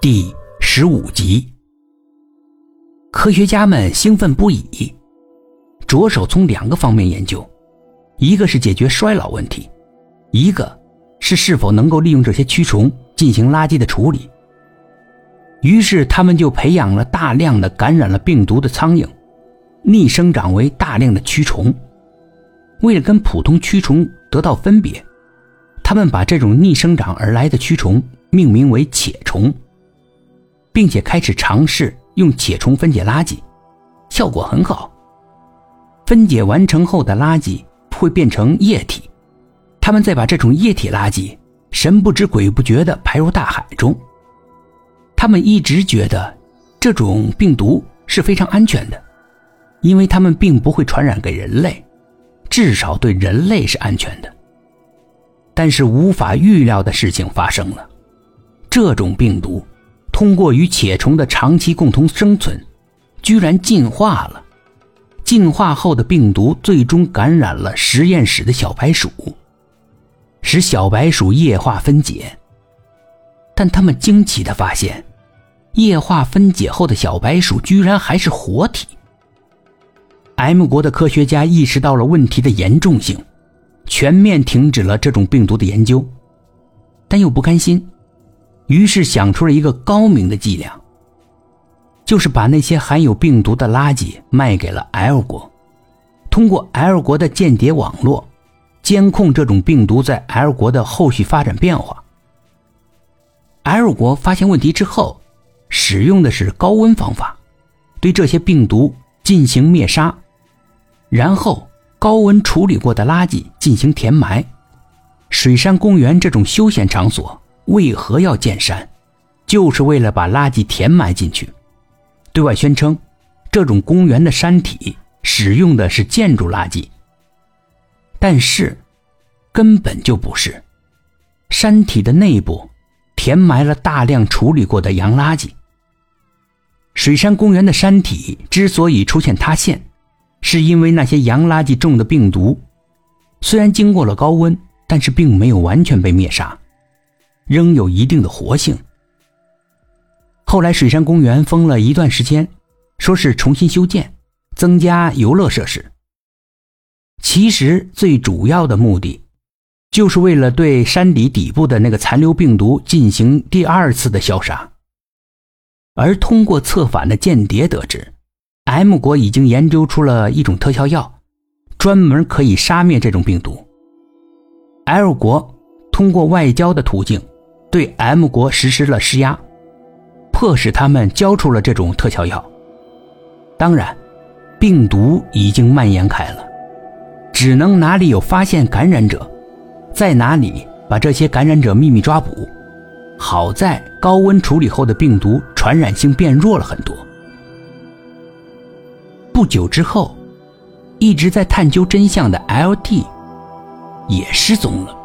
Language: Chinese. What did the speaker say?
第十五集，科学家们兴奋不已，着手从两个方面研究：一个是解决衰老问题，一个是是否能够利用这些蛆虫进行垃圾的处理。于是，他们就培养了大量的感染了病毒的苍蝇，逆生长为大量的蛆虫。为了跟普通蛆虫得到分别，他们把这种逆生长而来的蛆虫命名为且虫。并且开始尝试用铁虫分解垃圾，效果很好。分解完成后的垃圾会变成液体，他们再把这种液体垃圾神不知鬼不觉地排入大海中。他们一直觉得这种病毒是非常安全的，因为他们并不会传染给人类，至少对人类是安全的。但是无法预料的事情发生了，这种病毒。通过与茄虫的长期共同生存，居然进化了。进化后的病毒最终感染了实验室的小白鼠，使小白鼠液化分解。但他们惊奇地发现，液化分解后的小白鼠居然还是活体。M 国的科学家意识到了问题的严重性，全面停止了这种病毒的研究，但又不甘心。于是想出了一个高明的伎俩，就是把那些含有病毒的垃圾卖给了 L 国，通过 L 国的间谍网络，监控这种病毒在 L 国的后续发展变化。L 国发现问题之后，使用的是高温方法，对这些病毒进行灭杀，然后高温处理过的垃圾进行填埋。水山公园这种休闲场所。为何要建山？就是为了把垃圾填埋进去。对外宣称，这种公园的山体使用的是建筑垃圾，但是根本就不是。山体的内部填埋了大量处理过的洋垃圾。水山公园的山体之所以出现塌陷，是因为那些洋垃圾中的病毒，虽然经过了高温，但是并没有完全被灭杀。仍有一定的活性。后来水山公园封了一段时间，说是重新修建，增加游乐设施。其实最主要的目的，就是为了对山底底部的那个残留病毒进行第二次的消杀。而通过策反的间谍得知，M 国已经研究出了一种特效药，专门可以杀灭这种病毒。L 国通过外交的途径。对 M 国实施了施压，迫使他们交出了这种特效药。当然，病毒已经蔓延开了，只能哪里有发现感染者，在哪里把这些感染者秘密抓捕。好在高温处理后的病毒传染性变弱了很多。不久之后，一直在探究真相的 LT 也失踪了。